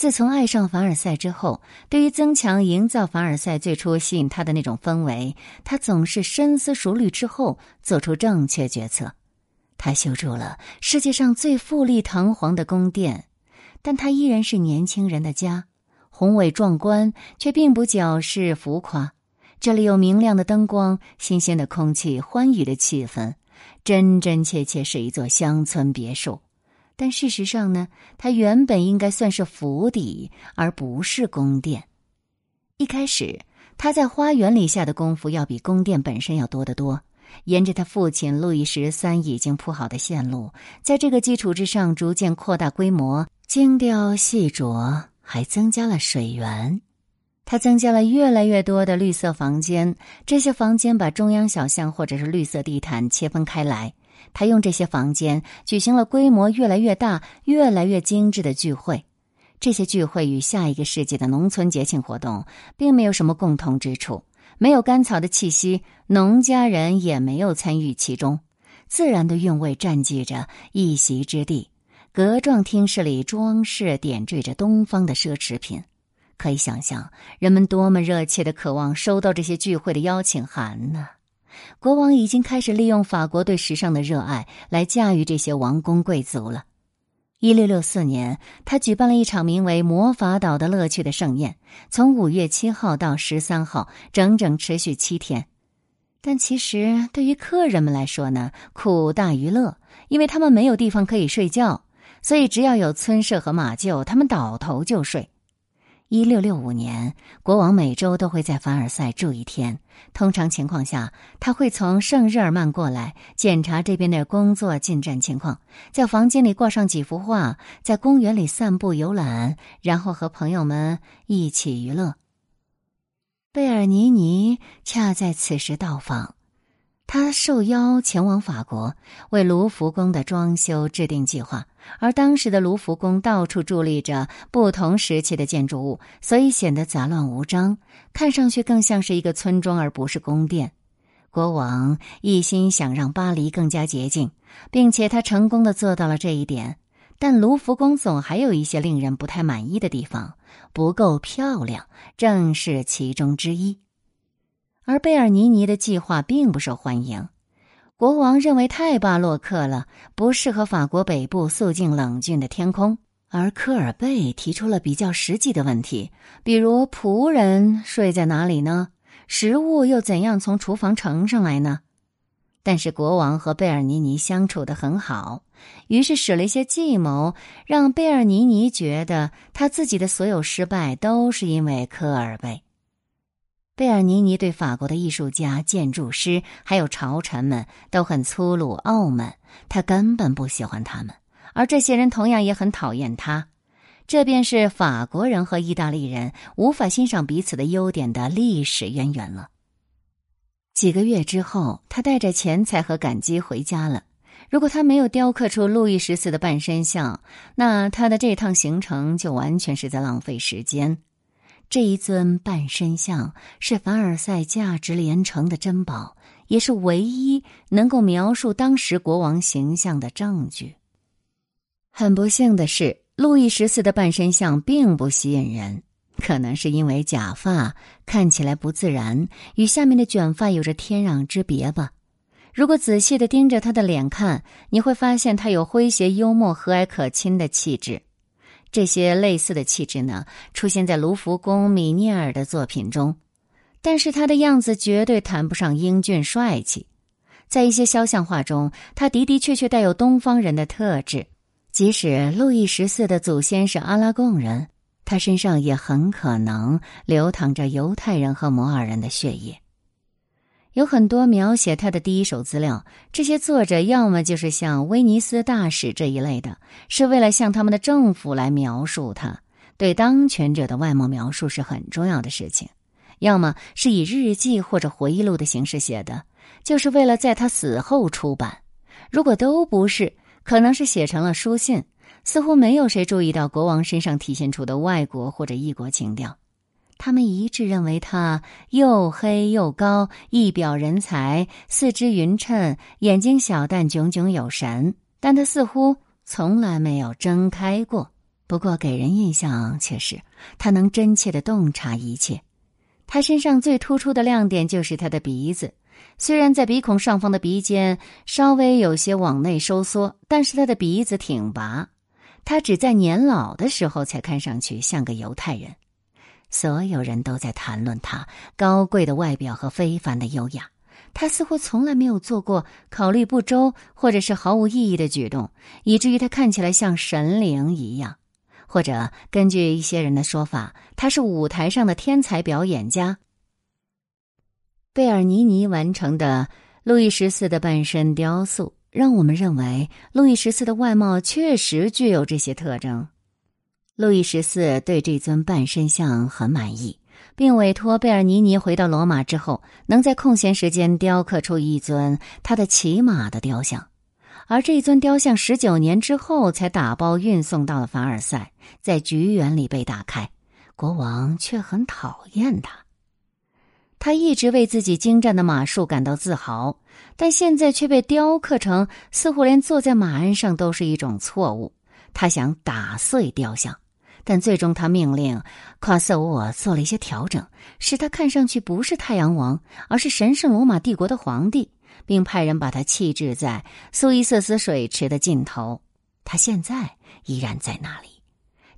自从爱上凡尔赛之后，对于增强、营造凡尔赛最初吸引他的那种氛围，他总是深思熟虑之后做出正确决策。他修筑了世界上最富丽堂皇的宫殿，但他依然是年轻人的家，宏伟壮观却并不矫饰浮夸。这里有明亮的灯光、新鲜的空气、欢愉的气氛，真真切切是一座乡村别墅。但事实上呢，它原本应该算是府邸，而不是宫殿。一开始，他在花园里下的功夫要比宫殿本身要多得多。沿着他父亲路易十三已经铺好的线路，在这个基础之上逐渐扩大规模，精雕细琢，还增加了水源。他增加了越来越多的绿色房间，这些房间把中央小巷或者是绿色地毯切分开来。他用这些房间举行了规模越来越大、越来越精致的聚会。这些聚会与下一个世纪的农村节庆活动并没有什么共同之处，没有甘草的气息，农家人也没有参与其中。自然的韵味占据着一席之地，格状厅室里装饰点缀着东方的奢侈品。可以想象，人们多么热切的渴望收到这些聚会的邀请函呢？国王已经开始利用法国对时尚的热爱来驾驭这些王公贵族了。一六六四年，他举办了一场名为“魔法岛”的乐趣的盛宴，从五月七号到十三号，整整持续七天。但其实对于客人们来说呢，苦大于乐，因为他们没有地方可以睡觉，所以只要有村舍和马厩，他们倒头就睡。一六六五年，国王每周都会在凡尔赛住一天。通常情况下，他会从圣日耳曼过来检查这边的工作进展情况，在房间里挂上几幅画，在公园里散步游览，然后和朋友们一起娱乐。贝尔尼尼恰在此时到访。他受邀前往法国，为卢浮宫的装修制定计划。而当时的卢浮宫到处伫立着不同时期的建筑物，所以显得杂乱无章，看上去更像是一个村庄而不是宫殿。国王一心想让巴黎更加洁净，并且他成功的做到了这一点。但卢浮宫总还有一些令人不太满意的地方，不够漂亮，正是其中之一。而贝尔尼尼的计划并不受欢迎，国王认为太巴洛克了，不适合法国北部肃静冷峻的天空。而科尔贝提出了比较实际的问题，比如仆人睡在哪里呢？食物又怎样从厨房盛上来呢？但是国王和贝尔尼尼相处的很好，于是使了一些计谋，让贝尔尼尼觉得他自己的所有失败都是因为科尔贝。贝尔尼尼对法国的艺术家、建筑师还有朝臣们都很粗鲁傲慢，他根本不喜欢他们，而这些人同样也很讨厌他。这便是法国人和意大利人无法欣赏彼此的优点的历史渊源了。几个月之后，他带着钱财和感激回家了。如果他没有雕刻出路易十四的半身像，那他的这趟行程就完全是在浪费时间。这一尊半身像是凡尔赛价值连城的珍宝，也是唯一能够描述当时国王形象的证据。很不幸的是，路易十四的半身像并不吸引人，可能是因为假发看起来不自然，与下面的卷发有着天壤之别吧。如果仔细的盯着他的脸看，你会发现他有诙谐幽默、和蔼可亲的气质。这些类似的气质呢，出现在卢浮宫米涅尔的作品中，但是他的样子绝对谈不上英俊帅气。在一些肖像画中，他的的确确带有东方人的特质。即使路易十四的祖先是阿拉贡人，他身上也很可能流淌着犹太人和摩尔人的血液。有很多描写他的第一手资料，这些作者要么就是像威尼斯大使这一类的，是为了向他们的政府来描述他。对当权者的外貌描述是很重要的事情；要么是以日记或者回忆录的形式写的，就是为了在他死后出版。如果都不是，可能是写成了书信。似乎没有谁注意到国王身上体现出的外国或者异国情调。他们一致认为他又黑又高，一表人才，四肢匀称，眼睛小但炯炯有神。但他似乎从来没有睁开过。不过给人印象却是他能真切的洞察一切。他身上最突出的亮点就是他的鼻子，虽然在鼻孔上方的鼻尖稍微有些往内收缩，但是他的鼻子挺拔。他只在年老的时候才看上去像个犹太人。所有人都在谈论他高贵的外表和非凡的优雅。他似乎从来没有做过考虑不周或者是毫无意义的举动，以至于他看起来像神灵一样。或者根据一些人的说法，他是舞台上的天才表演家。贝尔尼尼完成的路易十四的半身雕塑，让我们认为路易十四的外貌确实具有这些特征。路易十四对这尊半身像很满意，并委托贝尔尼尼回到罗马之后，能在空闲时间雕刻出一尊他的骑马的雕像。而这尊雕像十九年之后才打包运送到了凡尔赛，在菊园里被打开。国王却很讨厌他。他一直为自己精湛的马术感到自豪，但现在却被雕刻成似乎连坐在马鞍上都是一种错误。他想打碎雕像，但最终他命令夸瑟沃做了一些调整，使他看上去不是太阳王，而是神圣罗马帝国的皇帝。并派人把他弃置在苏伊瑟斯水池的尽头。他现在依然在那里，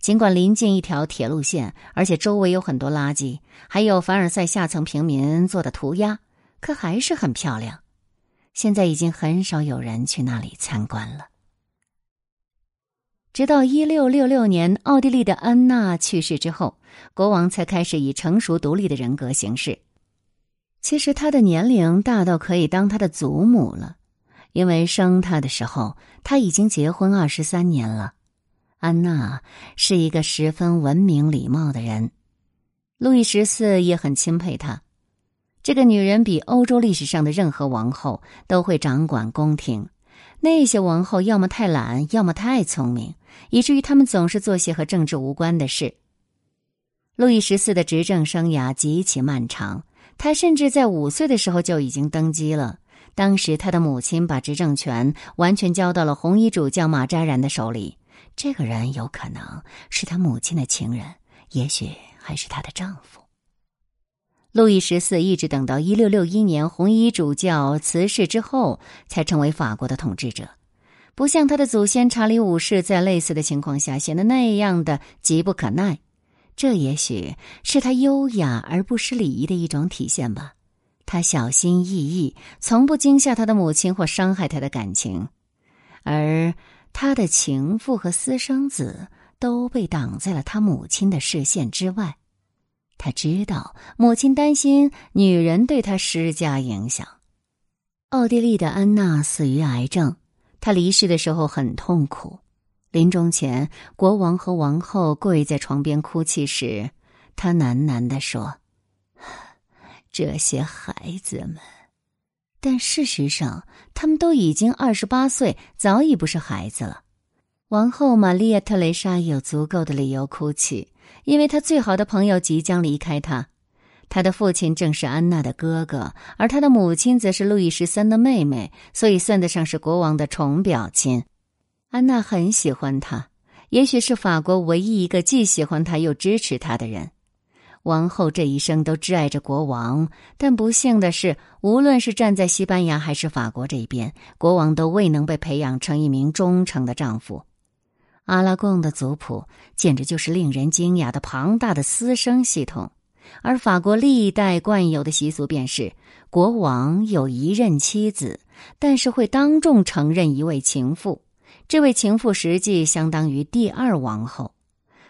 尽管临近一条铁路线，而且周围有很多垃圾，还有凡尔赛下层平民做的涂鸦，可还是很漂亮。现在已经很少有人去那里参观了。直到一六六六年，奥地利的安娜去世之后，国王才开始以成熟独立的人格行事。其实他的年龄大到可以当他的祖母了，因为生他的时候他已经结婚二十三年了。安娜是一个十分文明礼貌的人，路易十四也很钦佩她。这个女人比欧洲历史上的任何王后都会掌管宫廷。那些王后要么太懒，要么太聪明，以至于他们总是做些和政治无关的事。路易十四的执政生涯极其漫长。他甚至在五岁的时候就已经登基了。当时他的母亲把执政权完全交到了红衣主教马扎然的手里。这个人有可能是他母亲的情人，也许还是她的丈夫。路易十四一直等到一六六一年红衣主教辞世之后，才成为法国的统治者，不像他的祖先查理五世在类似的情况下显得那样的急不可耐。这也许是他优雅而不失礼仪的一种体现吧。他小心翼翼，从不惊吓他的母亲或伤害他的感情，而他的情妇和私生子都被挡在了他母亲的视线之外。他知道母亲担心女人对他施加影响。奥地利的安娜死于癌症，他离世的时候很痛苦。临终前，国王和王后跪在床边哭泣时，他喃喃地说：“这些孩子们。”但事实上，他们都已经二十八岁，早已不是孩子了。王后玛丽亚·特蕾莎有足够的理由哭泣，因为她最好的朋友即将离开她。他的父亲正是安娜的哥哥，而他的母亲则是路易十三的妹妹，所以算得上是国王的宠表亲。安娜很喜欢他，也许是法国唯一一个既喜欢他又支持他的人。王后这一生都挚爱着国王，但不幸的是，无论是站在西班牙还是法国这一边，国王都未能被培养成一名忠诚的丈夫。阿拉贡的族谱简直就是令人惊讶的庞大的私生系统，而法国历代惯有的习俗便是，国王有一任妻子，但是会当众承认一位情妇。这位情妇实际相当于第二王后，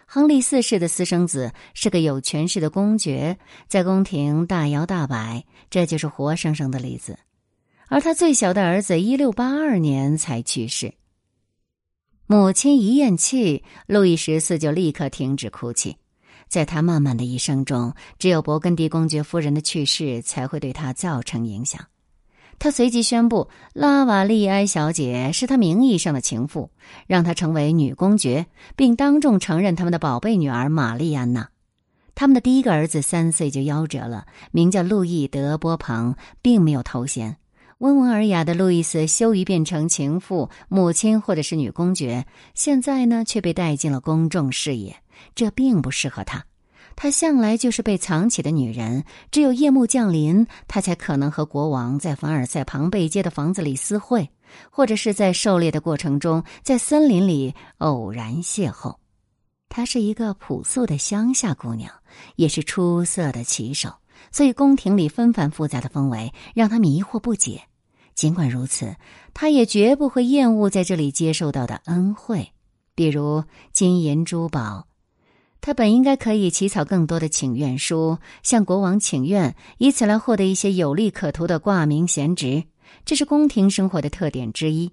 亨利四世的私生子是个有权势的公爵，在宫廷大摇大摆，这就是活生生的例子。而他最小的儿子一六八二年才去世，母亲一咽气，路易十四就立刻停止哭泣。在他漫漫的一生中，只有勃艮第公爵夫人的去世才会对他造成影响。他随即宣布，拉瓦利埃小姐是他名义上的情妇，让她成为女公爵，并当众承认他们的宝贝女儿玛丽安娜。他们的第一个儿子三岁就夭折了，名叫路易德波旁，并没有头衔。温文尔雅的路易斯羞于变成情妇、母亲或者是女公爵，现在呢却被带进了公众视野，这并不适合她。她向来就是被藏起的女人，只有夜幕降临，她才可能和国王在凡尔赛庞贝街的房子里私会，或者是在狩猎的过程中在森林里偶然邂逅。她是一个朴素的乡下姑娘，也是出色的骑手，所以宫廷里纷繁复杂的氛围让她迷惑不解。尽管如此，他也绝不会厌恶在这里接受到的恩惠，比如金银珠宝。他本应该可以起草更多的请愿书，向国王请愿，以此来获得一些有利可图的挂名闲职。这是宫廷生活的特点之一。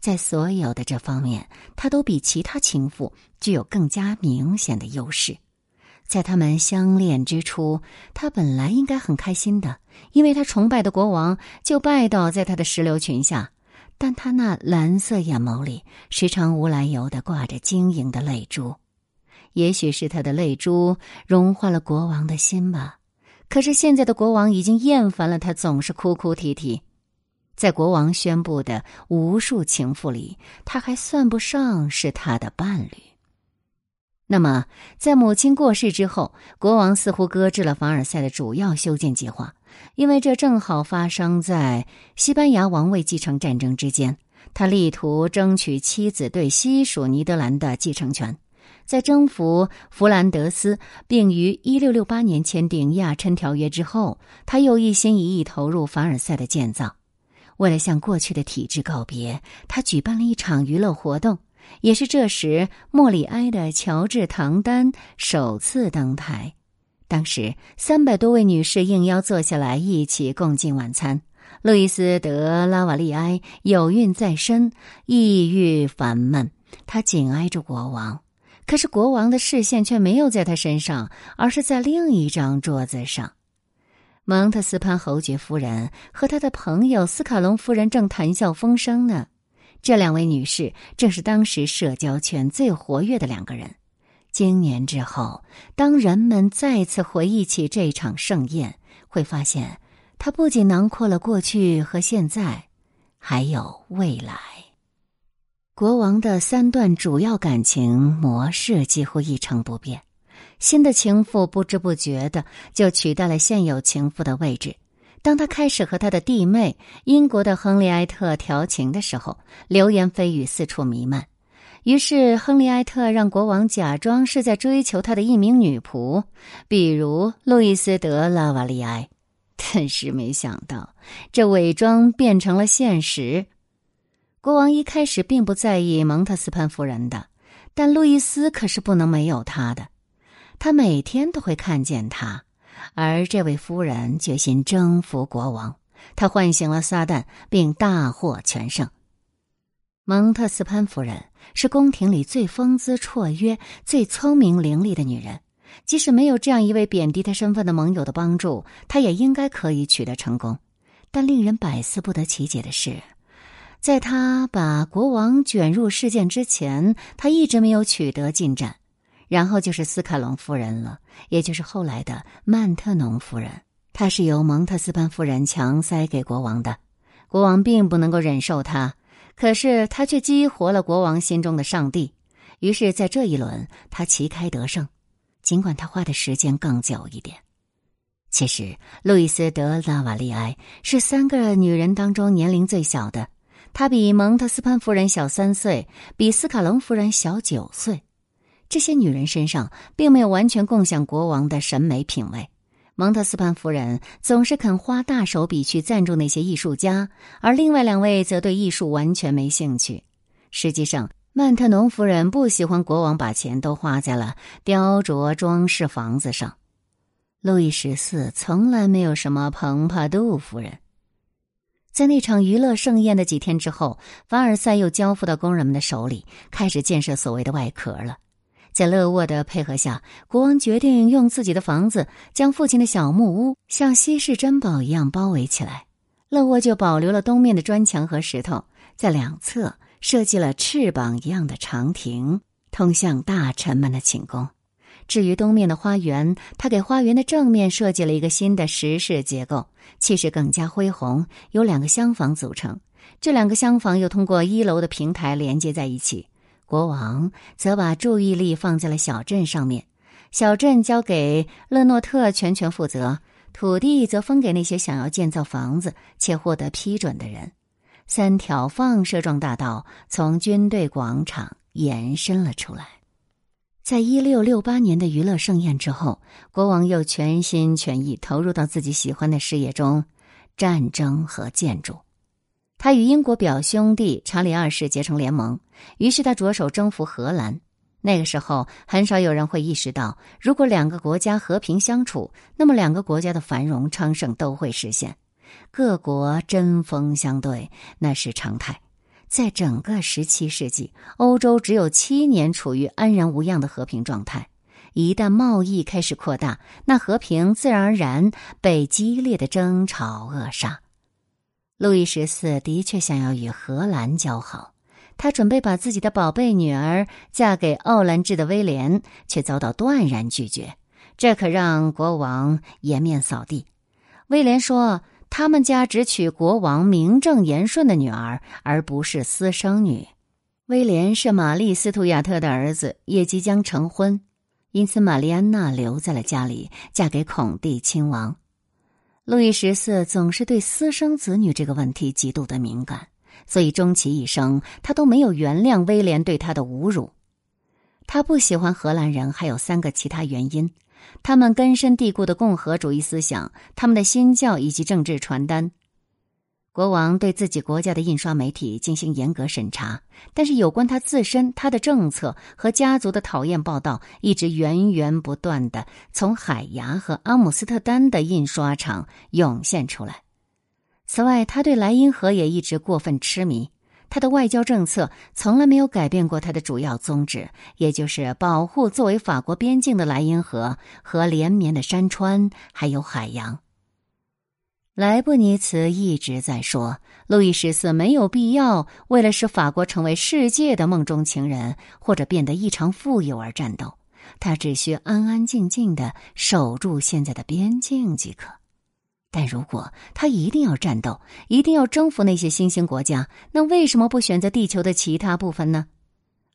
在所有的这方面，他都比其他情妇具有更加明显的优势。在他们相恋之初，他本来应该很开心的，因为他崇拜的国王就拜倒在他的石榴裙下。但他那蓝色眼眸里时常无来由的挂着晶莹的泪珠，也许是他的泪珠融化了国王的心吧。可是现在的国王已经厌烦了他总是哭哭啼啼。在国王宣布的无数情妇里，他还算不上是他的伴侣。那么，在母亲过世之后，国王似乎搁置了凡尔赛的主要修建计划，因为这正好发生在西班牙王位继承战争之间。他力图争取妻子对西属尼德兰的继承权。在征服弗兰德斯，并于一六六八年签订亚琛条约之后，他又一心一意投入凡尔赛的建造。为了向过去的体制告别，他举办了一场娱乐活动。也是这时，莫里埃的乔治·唐丹首次登台。当时，三百多位女士应邀坐下来一起共进晚餐。路易斯·德拉瓦利埃有孕在身，抑郁烦闷，他紧挨着国王。可是，国王的视线却没有在他身上，而是在另一张桌子上。蒙特斯潘侯爵夫人和他的朋友斯卡隆夫人正谈笑风生呢。这两位女士正是当时社交圈最活跃的两个人。经年之后，当人们再次回忆起这场盛宴，会发现它不仅囊括了过去和现在，还有未来。国王的三段主要感情模式几乎一成不变，新的情妇不知不觉的就取代了现有情妇的位置。当他开始和他的弟妹英国的亨利埃特调情的时候，流言蜚语四处弥漫。于是，亨利埃特让国王假装是在追求他的一名女仆，比如路易斯·德拉瓦利埃。但是，没想到这伪装变成了现实。国王一开始并不在意蒙特斯潘夫人的，但路易斯可是不能没有他的。他每天都会看见他。而这位夫人决心征服国王，她唤醒了撒旦，并大获全胜。蒙特斯潘夫人是宫廷里最风姿绰约、最聪明伶俐的女人，即使没有这样一位贬低她身份的盟友的帮助，她也应该可以取得成功。但令人百思不得其解的是，在他把国王卷入事件之前，他一直没有取得进展。然后就是斯卡隆夫人了，也就是后来的曼特农夫人。她是由蒙特斯潘夫人强塞给国王的，国王并不能够忍受她，可是她却激活了国王心中的上帝。于是，在这一轮，他旗开得胜，尽管他花的时间更久一点。其实，路易斯·德拉瓦利埃是三个女人当中年龄最小的，她比蒙特斯潘夫人小三岁，比斯卡隆夫人小九岁。这些女人身上并没有完全共享国王的审美品味。蒙特斯潘夫人总是肯花大手笔去赞助那些艺术家，而另外两位则对艺术完全没兴趣。实际上，曼特农夫人不喜欢国王把钱都花在了雕琢装饰房子上。路易十四从来没有什么蓬帕杜夫人。在那场娱乐盛宴的几天之后，凡尔赛又交付到工人们的手里，开始建设所谓的外壳了。在勒沃的配合下，国王决定用自己的房子将父亲的小木屋像稀世珍宝一样包围起来。勒沃就保留了东面的砖墙和石头，在两侧设计了翅膀一样的长亭，通向大臣们的寝宫。至于东面的花园，他给花园的正面设计了一个新的石室结构，气势更加恢宏，由两个厢房组成。这两个厢房又通过一楼的平台连接在一起。国王则把注意力放在了小镇上面，小镇交给勒诺特全权负责，土地则分给那些想要建造房子且获得批准的人。三条放射状大道从军队广场延伸了出来。在一六六八年的娱乐盛宴之后，国王又全心全意投入到自己喜欢的事业中——战争和建筑。他与英国表兄弟查理二世结成联盟，于是他着手征服荷兰。那个时候，很少有人会意识到，如果两个国家和平相处，那么两个国家的繁荣昌盛都会实现。各国针锋相对，那是常态。在整个十七世纪，欧洲只有七年处于安然无恙的和平状态。一旦贸易开始扩大，那和平自然而然被激烈的争吵扼杀。路易十四的确想要与荷兰交好，他准备把自己的宝贝女儿嫁给奥兰治的威廉，却遭到断然拒绝。这可让国王颜面扫地。威廉说：“他们家只娶国王名正言顺的女儿，而不是私生女。”威廉是玛丽·斯图亚特的儿子，也即将成婚，因此玛丽安娜留在了家里，嫁给孔蒂亲王。路易十四总是对私生子女这个问题极度的敏感，所以终其一生，他都没有原谅威廉对他的侮辱。他不喜欢荷兰人，还有三个其他原因：他们根深蒂固的共和主义思想，他们的新教以及政治传单。国王对自己国家的印刷媒体进行严格审查，但是有关他自身、他的政策和家族的讨厌报道一直源源不断的从海牙和阿姆斯特丹的印刷厂涌现出来。此外，他对莱茵河也一直过分痴迷。他的外交政策从来没有改变过他的主要宗旨，也就是保护作为法国边境的莱茵河和连绵的山川，还有海洋。莱布尼茨一直在说，路易十四没有必要为了使法国成为世界的梦中情人或者变得异常富有而战斗，他只需安安静静的守住现在的边境即可。但如果他一定要战斗，一定要征服那些新兴国家，那为什么不选择地球的其他部分呢？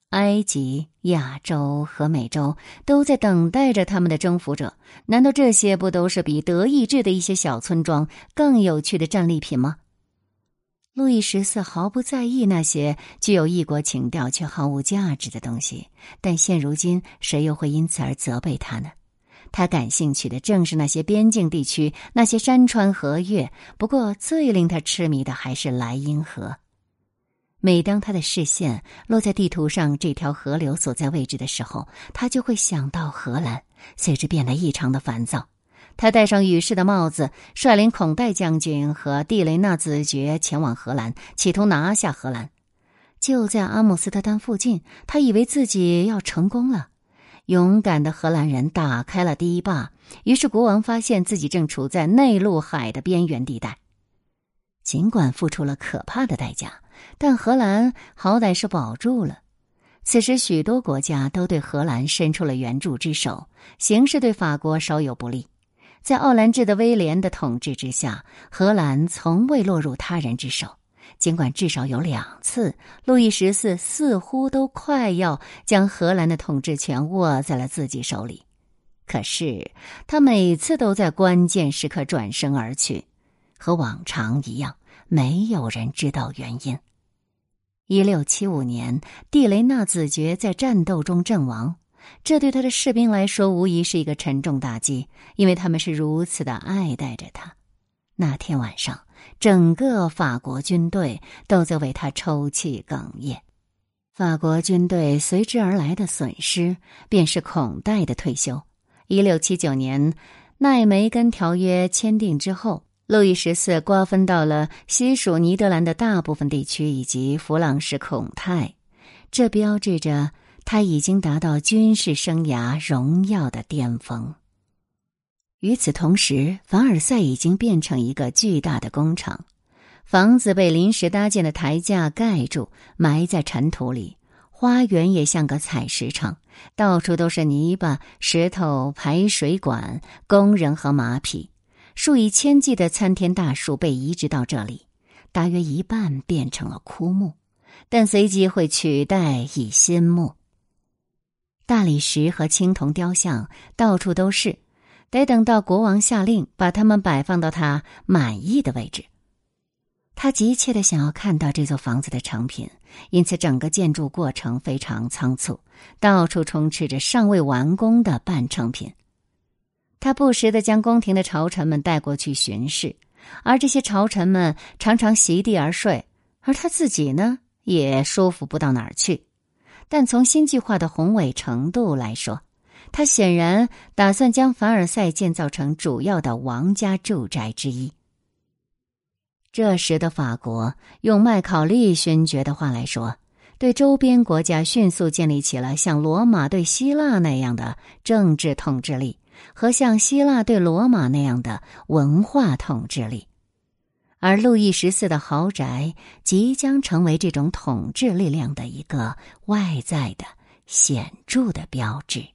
埃及、亚洲和美洲都在等待着他们的征服者。难道这些不都是比德意志的一些小村庄更有趣的战利品吗？路易十四毫不在意那些具有异国情调却毫无价值的东西，但现如今谁又会因此而责备他呢？他感兴趣的正是那些边境地区，那些山川河岳。不过，最令他痴迷的还是莱茵河。每当他的视线落在地图上这条河流所在位置的时候，他就会想到荷兰，随之变得异常的烦躁。他戴上羽饰的帽子，率领孔代将军和蒂雷纳子爵前往荷兰，企图拿下荷兰。就在阿姆斯特丹附近，他以为自己要成功了。勇敢的荷兰人打开了堤坝，于是国王发现自己正处在内陆海的边缘地带。尽管付出了可怕的代价。但荷兰好歹是保住了。此时，许多国家都对荷兰伸出了援助之手，形势对法国稍有不利。在奥兰治的威廉的统治之下，荷兰从未落入他人之手。尽管至少有两次，路易十四似乎都快要将荷兰的统治权握在了自己手里，可是他每次都在关键时刻转身而去，和往常一样，没有人知道原因。一六七五年，蒂雷纳子爵在战斗中阵亡，这对他的士兵来说无疑是一个沉重打击，因为他们是如此的爱戴着他。那天晚上，整个法国军队都在为他抽泣哽咽。法国军队随之而来的损失，便是孔代的退休。一六七九年，奈梅根条约签订之后。路易十四瓜分到了西属尼德兰的大部分地区以及弗朗什孔泰，这标志着他已经达到军事生涯荣耀的巅峰。与此同时，凡尔赛已经变成一个巨大的工厂，房子被临时搭建的台架盖住，埋在尘土里；花园也像个采石场，到处都是泥巴、石头、排水管、工人和马匹。数以千计的参天大树被移植到这里，大约一半变成了枯木，但随即会取代以新木。大理石和青铜雕像到处都是，得等到国王下令把它们摆放到他满意的位置。他急切的想要看到这座房子的成品，因此整个建筑过程非常仓促，到处充斥着尚未完工的半成品。他不时的将宫廷的朝臣们带过去巡视，而这些朝臣们常常席地而睡，而他自己呢，也舒服不到哪儿去。但从新计划的宏伟程度来说，他显然打算将凡尔赛建造成主要的王家住宅之一。这时的法国，用麦考利勋爵的话来说，对周边国家迅速建立起了像罗马对希腊那样的政治统治力。和像希腊对罗马那样的文化统治力，而路易十四的豪宅即将成为这种统治力量的一个外在的显著的标志。